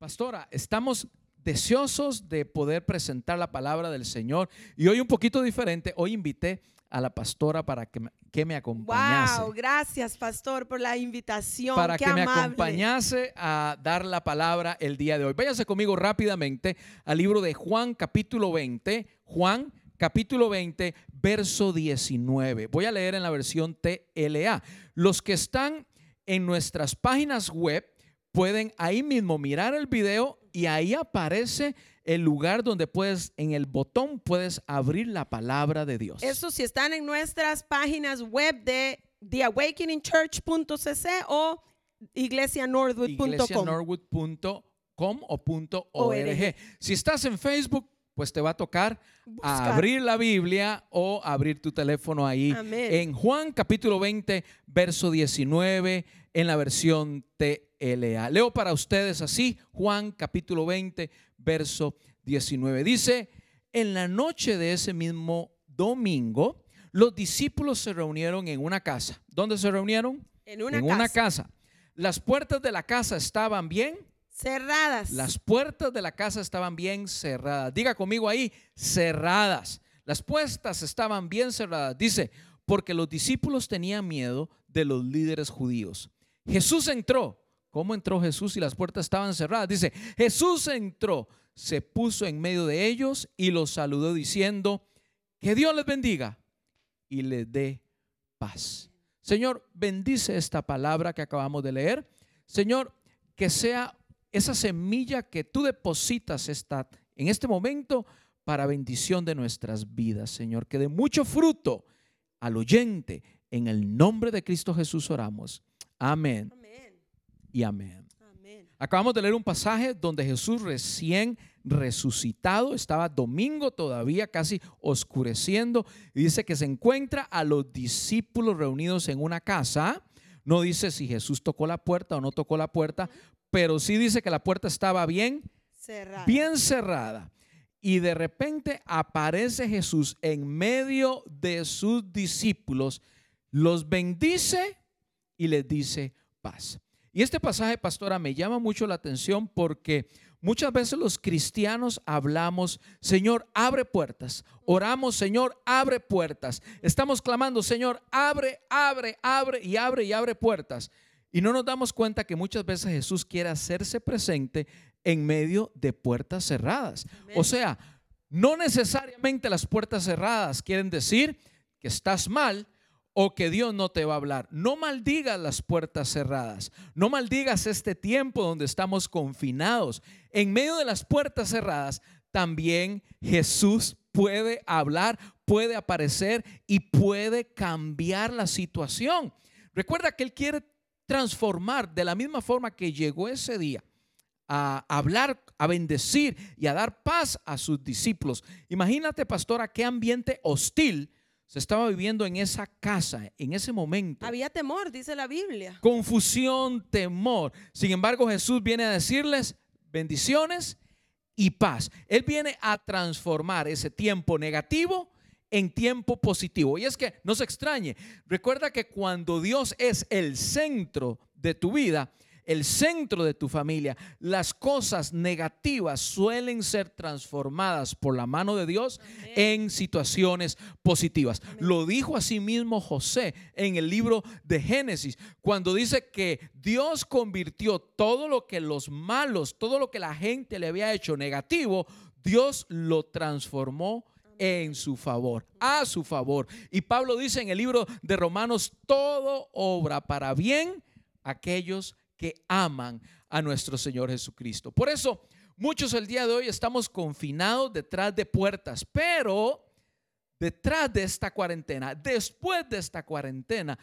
Pastora, estamos deseosos de poder presentar la palabra del Señor y hoy un poquito diferente. Hoy invité a la pastora para que me, que me acompañase. Wow, gracias, pastor, por la invitación. Para Qué que me acompañase a dar la palabra el día de hoy. Váyase conmigo rápidamente al libro de Juan capítulo 20. Juan capítulo 20, verso 19. Voy a leer en la versión TLA. Los que están en nuestras páginas web pueden ahí mismo mirar el video y ahí aparece el lugar donde puedes, en el botón puedes abrir la palabra de Dios. Eso si están en nuestras páginas web de theawakeningchurch.cc o iglesianorthwood.com. iglesianorwood.com o punto ORG. Si estás en Facebook, pues te va a tocar abrir la Biblia o abrir tu teléfono ahí Amén. en Juan capítulo 20, verso 19 en la versión TLA. Leo para ustedes así, Juan capítulo 20, verso 19. Dice, en la noche de ese mismo domingo, los discípulos se reunieron en una casa. ¿Dónde se reunieron? En una en casa. una casa. Las puertas de la casa estaban bien. Cerradas. Las puertas de la casa estaban bien cerradas. Diga conmigo ahí, cerradas. Las puertas estaban bien cerradas. Dice, porque los discípulos tenían miedo de los líderes judíos. Jesús entró. ¿Cómo entró Jesús si las puertas estaban cerradas? Dice, Jesús entró, se puso en medio de ellos y los saludó diciendo, que Dios les bendiga y les dé paz. Señor, bendice esta palabra que acabamos de leer. Señor, que sea esa semilla que tú depositas esta, en este momento para bendición de nuestras vidas, Señor. Que dé mucho fruto al oyente. En el nombre de Cristo Jesús oramos. Amén Amén. Y amén. Amén. Acabamos de leer un pasaje donde Jesús recién resucitado, estaba domingo todavía, casi oscureciendo, y dice que se encuentra a los discípulos reunidos en una casa. No dice si Jesús tocó la puerta o no tocó la puerta, pero sí dice que la puerta estaba bien, Cerrada. bien cerrada. Y de repente aparece Jesús en medio de sus discípulos, los bendice y les dice paz. Y este pasaje, pastora, me llama mucho la atención porque muchas veces los cristianos hablamos, Señor, abre puertas. Oramos, Señor, abre puertas. Estamos clamando, Señor, abre, abre, abre y abre y abre puertas. Y no nos damos cuenta que muchas veces Jesús quiere hacerse presente en medio de puertas cerradas. Amén. O sea, no necesariamente las puertas cerradas quieren decir que estás mal o que Dios no te va a hablar. No maldigas las puertas cerradas. No maldigas este tiempo donde estamos confinados. En medio de las puertas cerradas, también Jesús puede hablar, puede aparecer y puede cambiar la situación. Recuerda que Él quiere transformar de la misma forma que llegó ese día a hablar, a bendecir y a dar paz a sus discípulos. Imagínate, pastora, qué ambiente hostil se estaba viviendo en esa casa, en ese momento. Había temor, dice la Biblia. Confusión, temor. Sin embargo, Jesús viene a decirles bendiciones y paz. Él viene a transformar ese tiempo negativo en tiempo positivo. Y es que no se extrañe, recuerda que cuando Dios es el centro de tu vida, el centro de tu familia, las cosas negativas suelen ser transformadas por la mano de Dios Amén. en situaciones positivas. Amén. Lo dijo así mismo José en el libro de Génesis, cuando dice que Dios convirtió todo lo que los malos, todo lo que la gente le había hecho negativo, Dios lo transformó en su favor, a su favor. Y Pablo dice en el libro de Romanos, todo obra para bien aquellos que aman a nuestro Señor Jesucristo. Por eso, muchos el día de hoy estamos confinados detrás de puertas, pero detrás de esta cuarentena, después de esta cuarentena,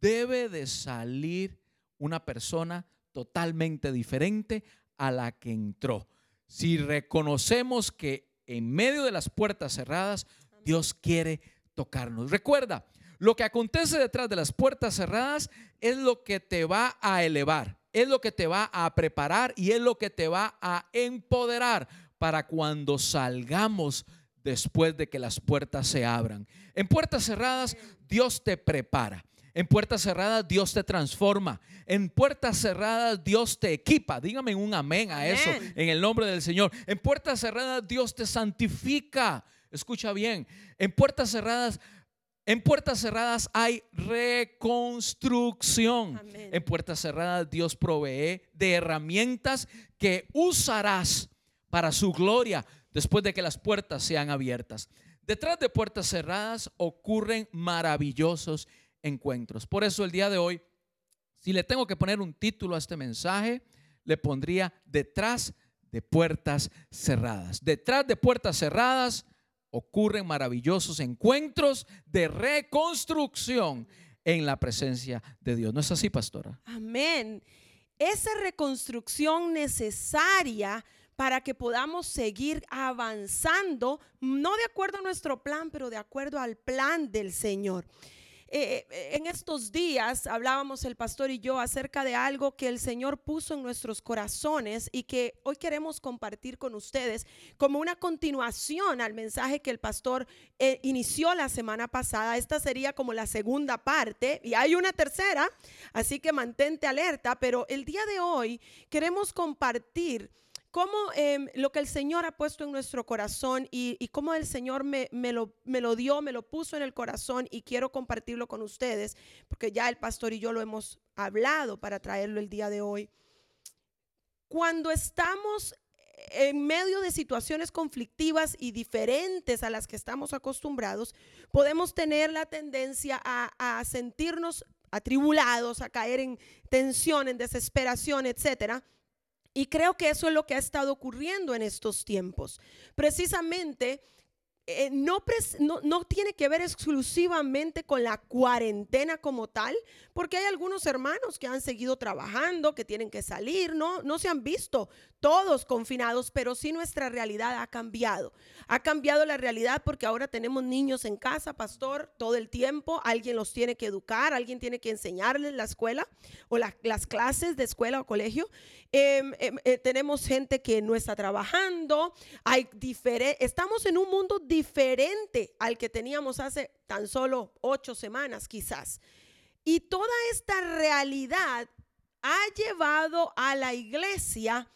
debe de salir una persona totalmente diferente a la que entró. Si reconocemos que en medio de las puertas cerradas, Dios quiere tocarnos. Recuerda, lo que acontece detrás de las puertas cerradas es lo que te va a elevar, es lo que te va a preparar y es lo que te va a empoderar para cuando salgamos después de que las puertas se abran. En puertas cerradas, Dios te prepara. En puertas cerradas Dios te transforma. En puertas cerradas Dios te equipa. Dígame un amén a eso Amén. en el nombre del Señor. En puertas cerradas Dios te santifica. Escucha bien. En puertas cerradas en puertas cerradas hay reconstrucción. Amén. En puertas cerradas Dios provee de herramientas que usarás para su gloria después de que las puertas sean abiertas. Detrás de puertas cerradas ocurren maravillosos encuentros. Por eso el día de hoy, si le tengo que poner un título a este mensaje, le pondría detrás de puertas cerradas. Detrás de puertas cerradas ocurren maravillosos encuentros de reconstrucción en la presencia de Dios. ¿No es así, pastora? Amén. Esa reconstrucción necesaria para que podamos seguir avanzando, no de acuerdo a nuestro plan, pero de acuerdo al plan del Señor. Eh, eh, en estos días hablábamos el pastor y yo acerca de algo que el Señor puso en nuestros corazones y que hoy queremos compartir con ustedes como una continuación al mensaje que el pastor eh, inició la semana pasada. Esta sería como la segunda parte y hay una tercera, así que mantente alerta, pero el día de hoy queremos compartir cómo em, lo que el Señor ha puesto en nuestro corazón y, cómo el Señor me, lo, dio, me lo puso en el corazón y quiero compartirlo con ustedes, porque ya el pastor y yo lo hemos hablado para traerlo el día de hoy. Cuando estamos en medio de situaciones conflictivas y diferentes a las que estamos acostumbrados, podemos tener la tendencia a sentirnos atribulados, a caer en tensión, en desesperación, etcétera. Y creo que eso es lo que ha estado ocurriendo en estos tiempos. Precisamente, eh, no, tiene que ver exclusivamente con la cuarentena como tal, porque hay algunos hermanos que han seguido trabajando, que tienen que salir, no, no se han visto todos confinados, pero sí nuestra realidad ha cambiado. Ha cambiado la realidad porque ahora tenemos niños en casa, pastor, todo el tiempo. Alguien los tiene que educar, alguien tiene que enseñarles la escuela o la- las clases de escuela o colegio. Em, em, eh, tenemos gente que no está trabajando. Hay estamos en un mundo diferente al que teníamos hace tan solo ocho semanas, quizás. Y toda esta realidad ha llevado a la iglesia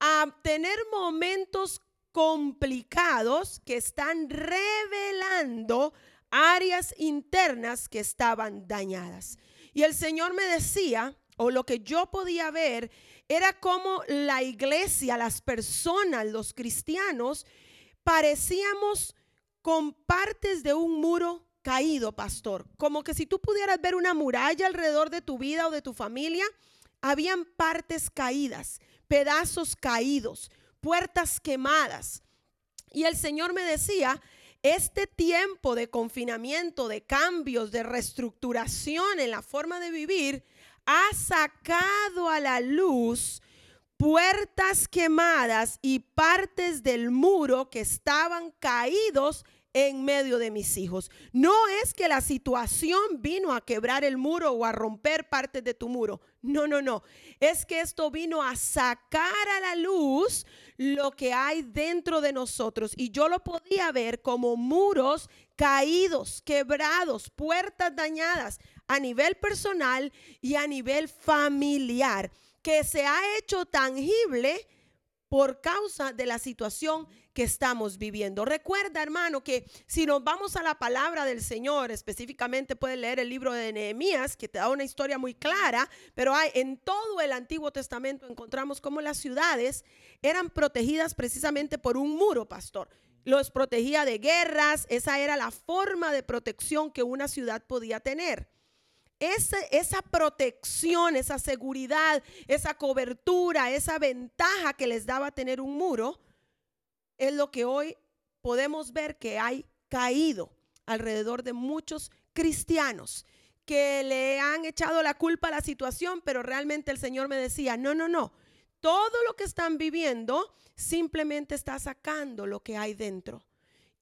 a tener momentos complicados que están revelando áreas internas que estaban dañadas. Y el Señor me decía, o lo que yo podía ver, era como la iglesia, las personas, los cristianos, parecíamos con partes de un muro caído, pastor. Como que si tú pudieras ver una muralla alrededor de tu vida o de tu familia, habían partes caídas, pedazos caídos, puertas quemadas. Y el Señor me decía, este tiempo de confinamiento, de cambios, de reestructuración en la forma de vivir, ha sacado a la luz puertas quemadas y partes del muro que estaban caídos en medio de mis hijos. No es que la situación vino a quebrar el muro o a romper partes de tu muro. No, no, no. Es que esto vino a sacar a la luz lo que hay dentro de nosotros. Y yo lo podía ver como muros caídos, quebrados, puertas dañadas a nivel personal y a nivel familiar, que se ha hecho tangible por causa de la situación que estamos viviendo. Recuerda, hermano, que si nos vamos a la palabra del Señor, específicamente puedes leer el libro de Nehemías, que te da una historia muy clara, pero hay en todo el Antiguo Testamento encontramos cómo las ciudades eran protegidas precisamente por un muro, pastor. Los protegía de guerras, esa era la forma de protección que una ciudad podía tener. Esa, protección, esa seguridad, esa cobertura, esa ventaja que les daba tener un muro, es lo que hoy podemos ver que hay caído alrededor de muchos cristianos que le han echado la culpa a la situación, pero realmente el Señor me decía, no, no, no, todo lo que están viviendo simplemente está sacando lo que hay dentro.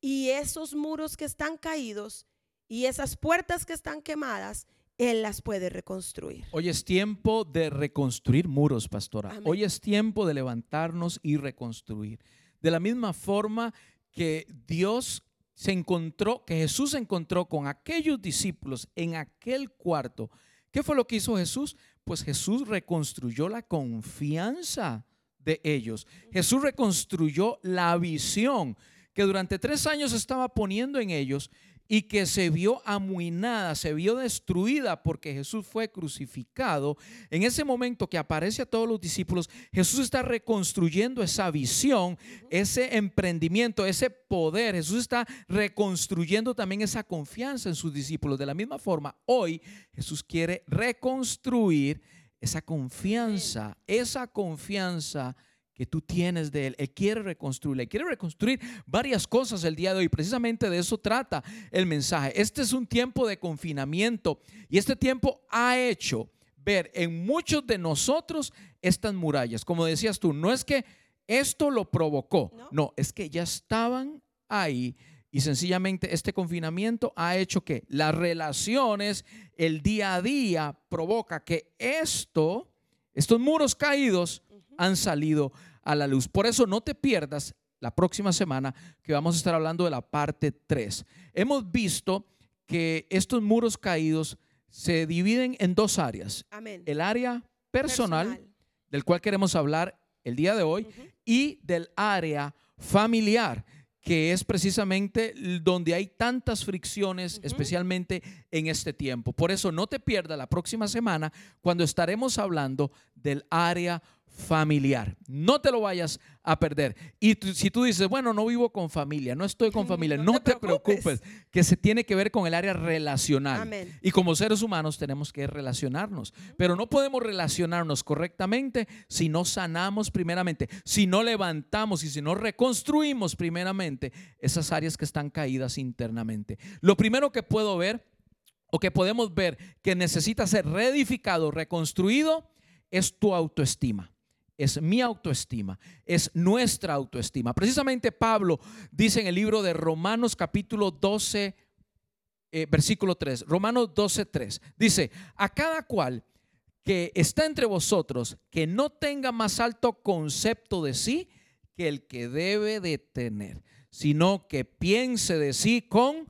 Y esos muros que están caídos y esas puertas que están quemadas, él las puede reconstruir. Hoy es tiempo de reconstruir muros, pastora. Amén. Hoy es tiempo de levantarnos y reconstruir. De la misma forma que Dios se encontró, que Jesús se encontró con aquellos discípulos en aquel cuarto, ¿qué fue lo que hizo Jesús? Pues Jesús reconstruyó la confianza de ellos. Jesús reconstruyó la visión que durante tres años estaba poniendo en ellos y que se vio amuinada, se vio destruida porque Jesús fue crucificado, en ese momento que aparece a todos los discípulos, Jesús está reconstruyendo esa visión, ese emprendimiento, ese poder. Jesús está reconstruyendo también esa confianza en sus discípulos. De la misma forma, hoy Jesús quiere reconstruir esa confianza, esa confianza que tú tienes de Él. Él quiere reconstruirla. quiere reconstruir varias cosas el día de hoy. Precisamente de eso trata el mensaje. Este es un tiempo de confinamiento y este tiempo ha hecho ver en muchos de nosotros estas murallas. Como decías tú, no es que esto lo provocó, no, no es que ya estaban ahí. Y sencillamente este confinamiento ha hecho que las relaciones, el día a día, provoca que esto, estos muros caídos han salido a la luz. Por eso no te pierdas la próxima semana que vamos a estar hablando de la parte 3. Hemos visto que estos muros caídos se dividen en dos áreas. El área personal, del cual queremos hablar el día de hoy, y del área familiar que es precisamente donde hay tantas fricciones, especialmente en este tiempo. Por eso no te pierdas la próxima semana cuando estaremos hablando del área familiar. No te lo vayas a perder. Y si tú dices, bueno, no vivo con familia, no estoy con familia, no, te, preocupes. que se tiene que ver con el área relacional. Y como seres humanos tenemos que relacionarnos, pero no podemos relacionarnos correctamente si no sanamos primeramente, si no levantamos y si no reconstruimos primeramente esas áreas que están caídas internamente. Lo primero que puedo ver o que podemos ver que necesita ser reedificado, reconstruido, es tu autoestima es mi autoestima, es nuestra autoestima. Precisamente Pablo dice en el libro de Romanos capítulo 12, eh, versículo 3, Romanos 12, 3, dice, a cada cual que está entre vosotros, que no tenga más alto concepto de sí que el que debe de tener, sino que piense de sí con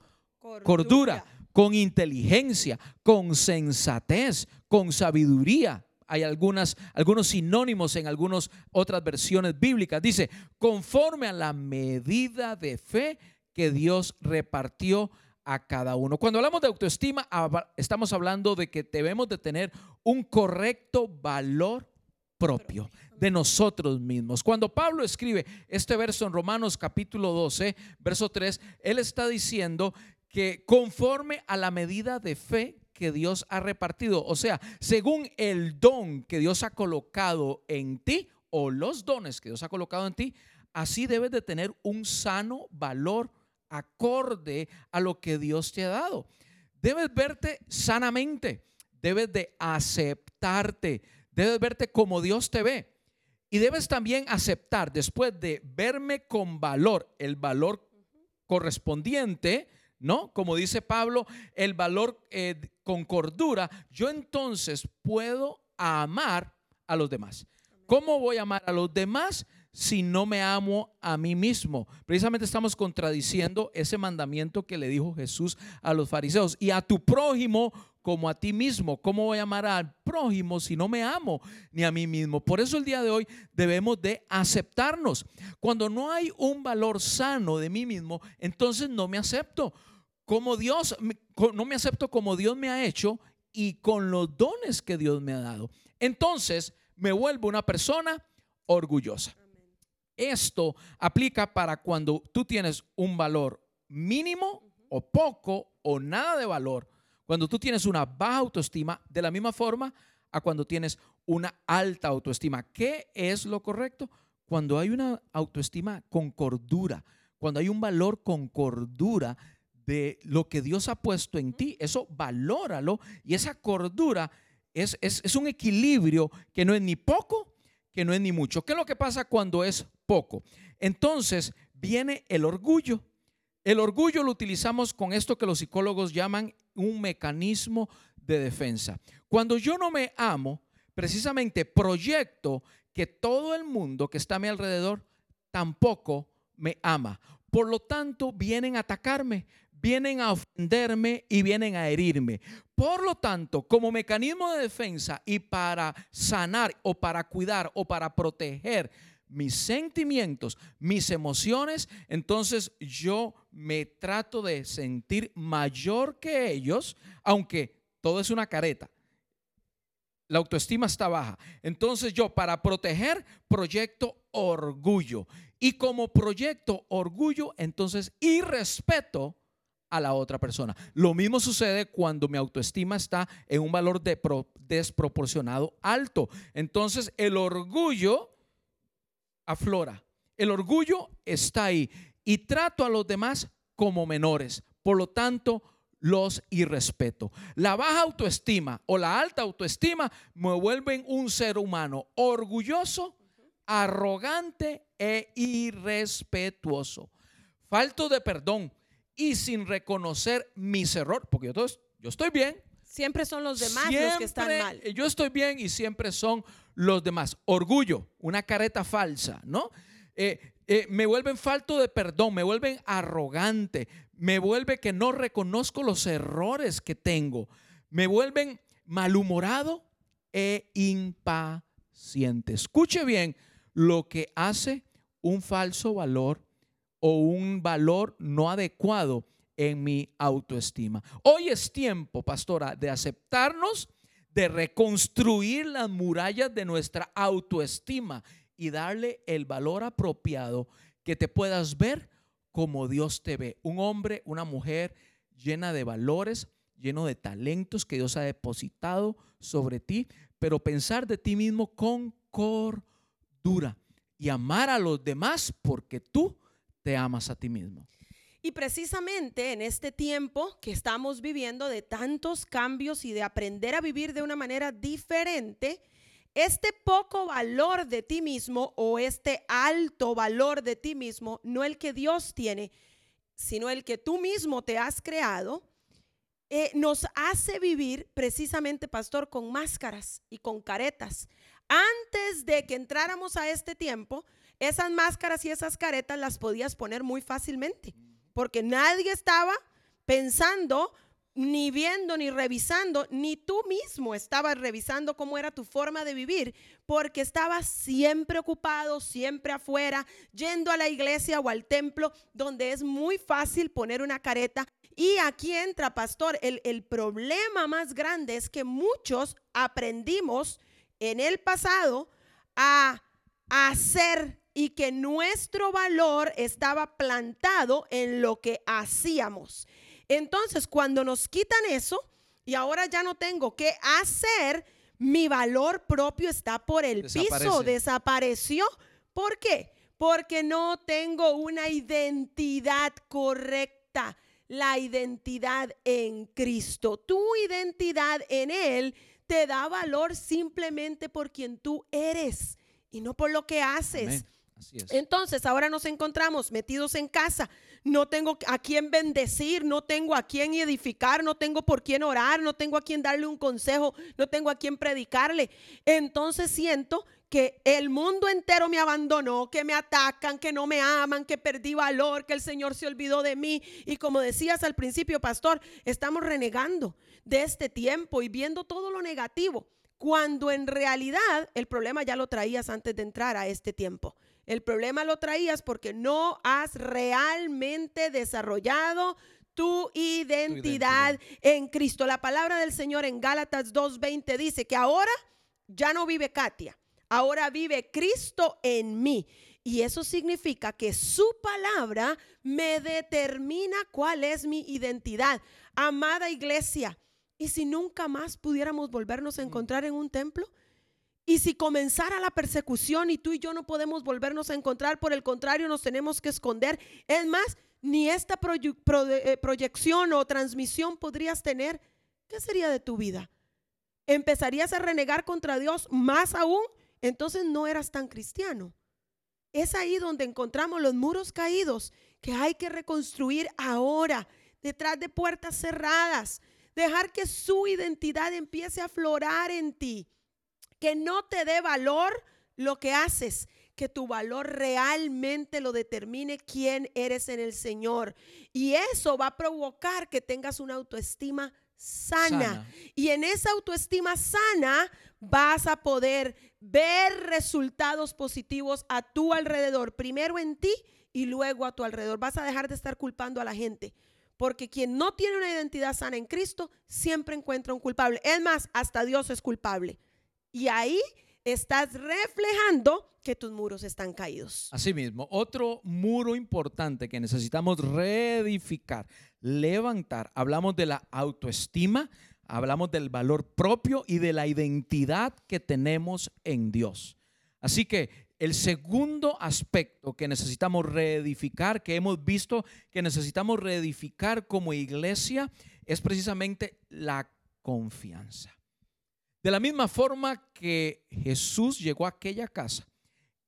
cordura con inteligencia, con sensatez, con sabiduría hay algunas, algunos sinónimos en algunas otras versiones bíblicas. Dice, conforme a la medida de fe que Dios repartió a cada uno. Cuando hablamos de autoestima, estamos hablando de que debemos de tener un correcto valor propio de nosotros mismos. Cuando Pablo escribe este verso en Romanos capítulo 12, verso 3, él está diciendo que conforme a la medida de fe que Dios ha repartido. O sea, según el don que Dios ha colocado en ti o los dones que Dios ha colocado en ti, así debes de tener un sano valor acorde a lo que Dios te ha dado. Debes verte sanamente, debes de aceptarte, debes verte como Dios te ve. Y debes también aceptar, después de verme con valor, el valor correspondiente, ¿no? Como dice Pablo, el valor eh, con cordura, yo entonces puedo amar a los demás. ¿Cómo voy a amar a los demás si no me amo a mí mismo? Precisamente estamos contradiciendo ese mandamiento que le dijo Jesús a los fariseos. Y a tu prójimo como a ti mismo. ¿Cómo voy a amar al prójimo si no me amo ni a mí mismo? Por eso el día de hoy debemos de aceptarnos. Cuando no hay un valor sano de mí mismo, entonces no me acepto como Dios, no me acepto como Dios me ha hecho y con los dones que Dios me ha dado. Entonces me vuelvo una persona orgullosa. Esto aplica para cuando tú tienes un valor mínimo o poco o nada de valor. Cuando tú tienes una baja autoestima, de la misma forma a cuando tienes una alta autoestima. ¿Qué es lo correcto? Cuando hay una autoestima con cordura, cuando hay un valor con cordura, de lo que Dios ha puesto en ti. Eso valóralo y esa cordura es, es, un equilibrio que no es ni poco, que no es ni mucho. ¿Qué es lo que pasa cuando es poco? Entonces viene el orgullo. El orgullo lo utilizamos con esto que los psicólogos llaman un mecanismo de defensa. Cuando yo no me amo, precisamente proyecto que todo el mundo que está a mi alrededor tampoco me ama. Por lo tanto, vienen a atacarme, vienen a ofenderme y vienen a herirme. Por lo tanto, como mecanismo de defensa y para sanar o para cuidar o para proteger mis sentimientos, mis emociones, entonces yo me trato de sentir mayor que ellos, aunque todo es una careta. La autoestima está baja. Entonces yo para proteger proyecto orgullo. Y como proyecto orgullo, entonces irrespeto a la otra persona. Lo mismo sucede cuando mi autoestima está en un valor de desproporcionado alto. Entonces el orgullo aflora. El orgullo está ahí y trato a los demás como menores. Por lo tanto, los irrespeto. La baja autoestima o la alta autoestima me vuelven un ser humano orgulloso, arrogante e irrespetuoso. Falto de perdón y sin reconocer mis errores, porque yo, yo estoy bien. Siempre son los demás los que están mal. Yo estoy bien y siempre son los demás. Orgullo, una careta falsa, ¿no? Eh, eh, me vuelven falto de perdón, me vuelven arrogante, me vuelve que no reconozco los errores que tengo, me vuelven malhumorado e impaciente. Escuche bien lo que hace un falso valor o un valor no adecuado en mi autoestima. Hoy es tiempo, pastora, de aceptarnos, de reconstruir las murallas de nuestra autoestima y darle el valor apropiado que te puedas ver como Dios te ve. Un hombre, una mujer llena de valores, lleno de talentos que Dios ha depositado sobre ti, pero pensar de ti mismo con cordura y amar a los demás porque tú te amas a ti mismo. Y precisamente en este tiempo que estamos viviendo de tantos cambios y de aprender a vivir de una manera diferente, este poco valor de ti mismo o este alto valor de ti mismo, no el que Dios tiene, sino el que tú mismo te has creado, eh, nos hace vivir precisamente, pastor, con máscaras y con caretas. Antes de que entráramos a este tiempo, esas máscaras y esas caretas las podías poner muy fácilmente, porque nadie estaba pensando ni viendo, ni revisando, ni tú mismo estabas revisando cómo era tu forma de vivir, porque estabas siempre ocupado, siempre afuera, yendo a la iglesia o al templo, donde es muy fácil poner una careta. Y aquí entra, pastor, el, el problema más grande es que muchos aprendimos en el pasado a hacer y que nuestro valor estaba plantado en lo que hacíamos. Entonces, cuando nos quitan eso y ahora ya no tengo que hacer, mi valor propio está por el piso, desapareció. ¿Por qué? Porque no tengo una identidad correcta, la identidad en Cristo. Tu identidad en Él te da valor simplemente por quien tú eres y no por lo que haces. Entonces, ahora nos encontramos metidos en casa. No tengo a quién bendecir, no tengo a quién edificar, no tengo por quién orar, no tengo a quién darle un consejo, no tengo a quién predicarle. Entonces siento que el mundo entero me abandonó, que me atacan, que no me aman, que perdí valor, que el Señor se olvidó de mí. Y como decías al principio, pastor, estamos renegando de este tiempo y viendo todo lo negativo, cuando en realidad el problema ya lo traías antes de entrar a este tiempo. El problema lo traías porque no has realmente desarrollado tu identidad, en Cristo. La palabra del Señor en Gálatas 2.20 dice que ahora ya no vive Katia, ahora vive Cristo en mí. Y eso significa que su palabra me determina cuál es mi identidad. Amada iglesia, ¿y si nunca más pudiéramos volvernos a encontrar en un templo? Y si comenzara la persecución y tú y yo no podemos volvernos a encontrar, por el contrario, nos tenemos que esconder. Es más, ni esta eh, proyección o transmisión podrías tener. ¿Qué sería de tu vida? ¿Empezarías a renegar contra Dios más aún? Entonces no eras tan cristiano. Es ahí donde encontramos los muros caídos que hay que reconstruir ahora, detrás de puertas cerradas. Dejar que su identidad empiece a aflorar en ti que no te dé valor lo que haces, que tu valor realmente lo determine quién eres en el Señor. Y eso va a provocar que tengas una autoestima sana. Sana. Y en esa autoestima sana vas a poder ver resultados positivos a tu alrededor, primero en ti y luego a tu alrededor. Vas a dejar de estar culpando a la gente. Porque quien no tiene una identidad sana en Cristo siempre encuentra un culpable. Es más, hasta Dios es culpable. Y ahí estás reflejando que tus muros están caídos. Asimismo, otro muro importante que necesitamos reedificar, levantar, hablamos de la autoestima, hablamos del valor propio y de la identidad que tenemos en Dios. Así que el segundo aspecto que necesitamos reedificar, que hemos visto que necesitamos reedificar como iglesia, es precisamente la confianza. De la misma forma que Jesús llegó a aquella casa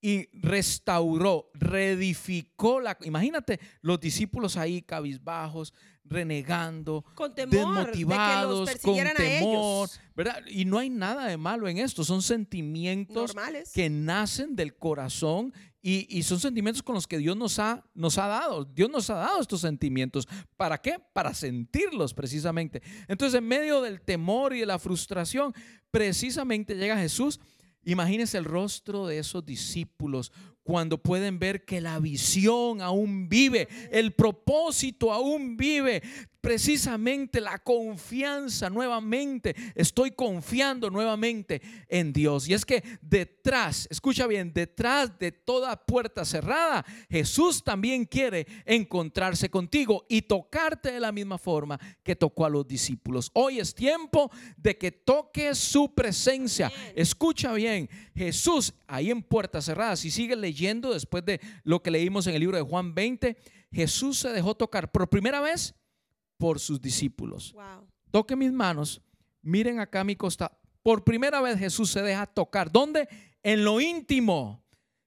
y restauró, reedificó la... Imagínate los discípulos ahí cabizbajos, renegando, Con temor de que los desmotivados, con temor. ¿verdad? Y no hay nada de malo en esto, son sentimientos Normales. que nacen del corazón y, son sentimientos con los que Dios nos ha, nos ha dado. Dios nos ha dado estos sentimientos. ¿Para qué? Para sentirlos precisamente. Entonces, en medio del temor y de la frustración, precisamente llega Jesús. Imagínense el rostro de esos discípulos cuando pueden ver que la visión aún vive, el propósito aún vive, precisamente la confianza nuevamente. Estoy confiando nuevamente en Dios. Y es que detrás, escucha bien, detrás de toda puerta cerrada, Jesús también quiere encontrarse contigo y tocarte de la misma forma que tocó a los discípulos. Hoy es tiempo de que toques su presencia. Escucha bien, Jesús ahí en puertas cerradas, y sigue leyendo después de lo que leímos en el libro de Juan 20, Jesús se dejó tocar por primera vez por sus discípulos. Wow. Toque mis manos, miren acá a mi costa. Por primera vez Jesús se deja tocar. ¿Dónde? En lo íntimo.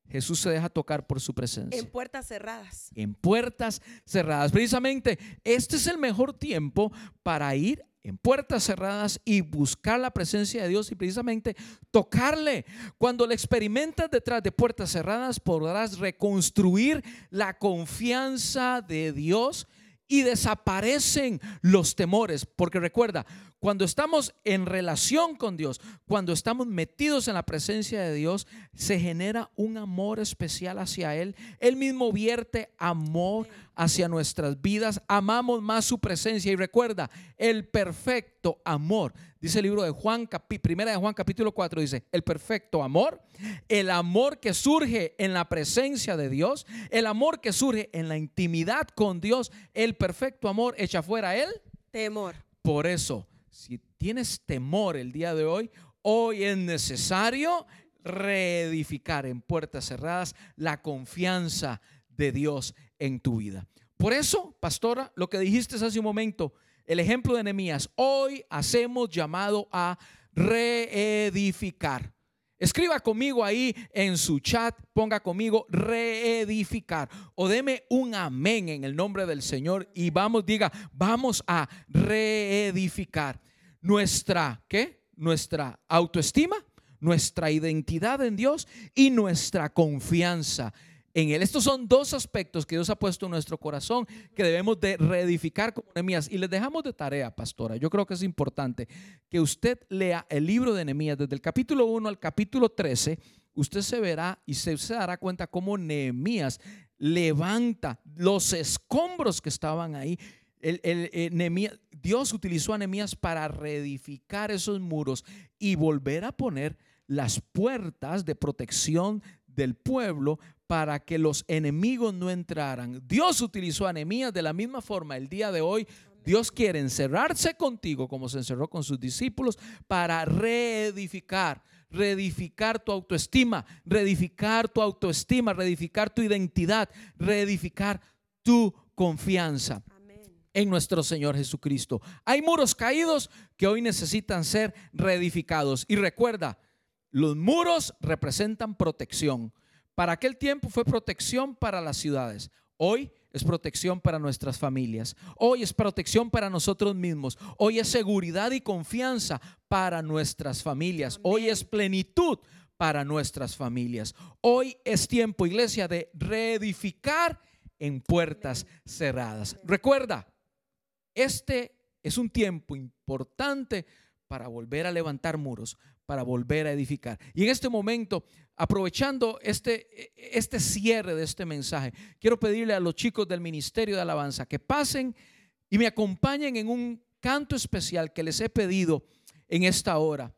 Jesús se deja tocar por su presencia. En puertas cerradas. en puertas cerradas. Precisamente, este es el mejor tiempo para ir en puertas cerradas y buscar la presencia de Dios y precisamente tocarle. Cuando le experimentas detrás de puertas cerradas, podrás reconstruir la confianza de Dios y desaparecen los temores. Porque recuerda, cuando estamos en relación con Dios, cuando estamos metidos en la presencia de Dios, se genera un amor especial hacia Él. Él mismo vierte amor hacia nuestras vidas. Amamos más su presencia. Y recuerda, el perfecto amor. Dice el libro de Juan, primera de Juan capítulo 4, dice, el perfecto amor, el amor que surge en la presencia de Dios, el amor que surge en la intimidad con Dios, el perfecto amor echa fuera Él. Temor. Por eso, si tienes temor el día de hoy, hoy es necesario reedificar en puertas cerradas la confianza de Dios en tu vida. Por eso, pastora, lo que dijiste hace un momento, el ejemplo de Nehemías, hoy hacemos llamado a reedificar. Escriba conmigo ahí en su chat, ponga conmigo reedificar o deme un amén en el nombre del Señor y vamos, diga, vamos a reedificar nuestra, ¿qué? Nuestra autoestima, nuestra identidad en Dios y nuestra confianza en Él. Estos son dos aspectos que Dios ha puesto en nuestro corazón que debemos de reedificar como Nehemías. Y les dejamos de tarea, pastora. Yo creo que es importante que usted lea el libro de Nehemías desde el capítulo 1 al capítulo 13. Usted se verá y se, dará cuenta cómo Nehemías levanta los escombros que estaban ahí. El, eh, Dios utilizó a Nehemías para reedificar esos muros y volver a poner las puertas de protección del pueblo para que los enemigos no entraran. Dios utilizó a Nehemías de la misma forma el día de hoy. Dios quiere encerrarse contigo como se encerró con sus discípulos para reedificar, reedificar tu autoestima, reedificar tu autoestima, reedificar tu identidad, reedificar tu confianza en nuestro Señor Jesucristo. Hay muros caídos que hoy necesitan ser reedificados. Y recuerda, los muros representan protección. Para aquel tiempo fue protección para las ciudades. Hoy es protección para nuestras familias. Hoy es protección para nosotros mismos. Hoy es seguridad y confianza para nuestras familias. Hoy es plenitud para nuestras familias. Hoy es tiempo, iglesia, de reedificar en puertas cerradas. Recuerda, este es un tiempo importante para volver a levantar muros, para volver a edificar. Y en este momento, aprovechando este, este cierre de este mensaje, quiero pedirle a los chicos del Ministerio de Alabanza que pasen y me acompañen en un canto especial que les he pedido en esta hora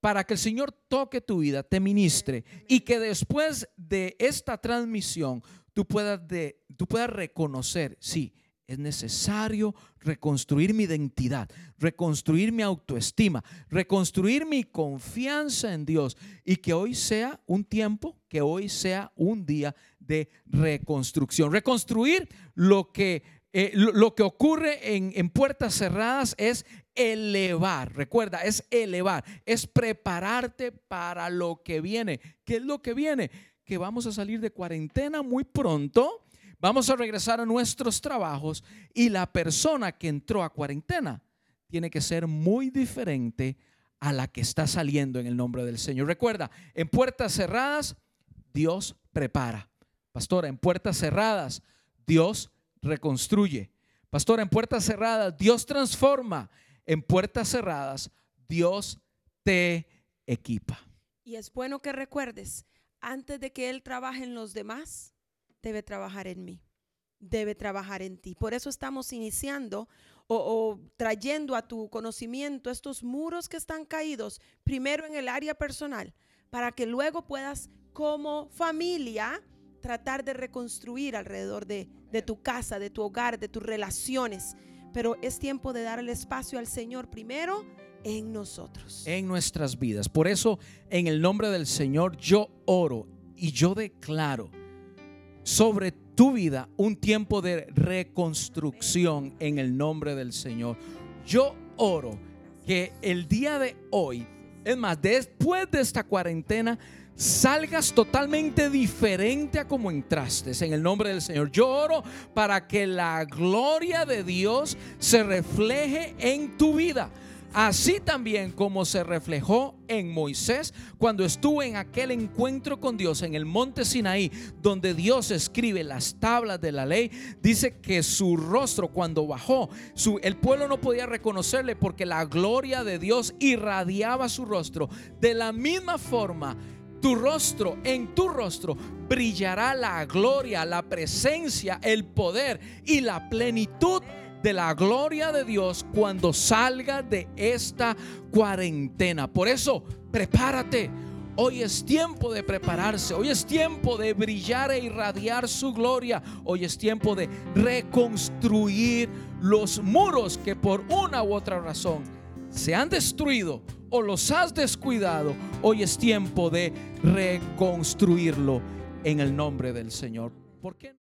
para que el Señor toque tu vida, te ministre y que después de esta transmisión tú puedas, de, tú puedas reconocer, sí, es necesario reconstruir mi identidad, reconstruir mi autoestima, reconstruir mi confianza en Dios y que hoy sea un tiempo, que hoy sea un día de reconstrucción. Reconstruir lo que, eh, lo, que ocurre en, en puertas cerradas es elevar, recuerda, es elevar, es prepararte para lo que viene. ¿Qué es lo que viene? Que vamos a salir de cuarentena muy pronto Vamos a regresar a nuestros trabajos y la persona que entró a cuarentena tiene que ser muy diferente a la que está saliendo en el nombre del Señor. Recuerda, en puertas cerradas, Dios prepara. Pastora, en puertas cerradas, Dios reconstruye. Pastora, en puertas cerradas, Dios transforma. En puertas cerradas, Dios te equipa. Y es bueno que recuerdes, antes de que Él trabaje en los demás, debe trabajar en mí, debe trabajar en ti. Por eso estamos iniciando o, trayendo a tu conocimiento estos muros que están caídos, primero en el área personal, para que luego puedas como familia tratar de reconstruir alrededor de, de tu casa, de tu hogar, de tus relaciones. Pero es tiempo de dar el espacio al Señor primero en nosotros. En nuestras vidas. Por eso, en el nombre del Señor, yo oro y yo declaro sobre tu vida un tiempo de reconstrucción en el nombre del Señor. Yo oro que el día de hoy, es más, después de esta cuarentena, salgas totalmente diferente a como entraste en el nombre del Señor. Yo oro para que la gloria de Dios se refleje en tu vida. Así también como se reflejó en Moisés cuando estuvo en aquel encuentro con Dios en el monte Sinaí, donde Dios escribe las tablas de la ley, dice que su rostro cuando bajó, el pueblo no podía reconocerle porque la gloria de Dios irradiaba su rostro. De la misma forma, tu rostro, en tu rostro, brillará la gloria, la presencia, el poder y la plenitud de la gloria de Dios cuando salga de esta cuarentena. Por eso, prepárate. Hoy es tiempo de prepararse, hoy es tiempo de brillar e irradiar su gloria, hoy es tiempo de reconstruir los muros que por una u otra razón se han destruido o los has descuidado. Hoy es tiempo de reconstruirlo en el nombre del Señor. ¿Por qué?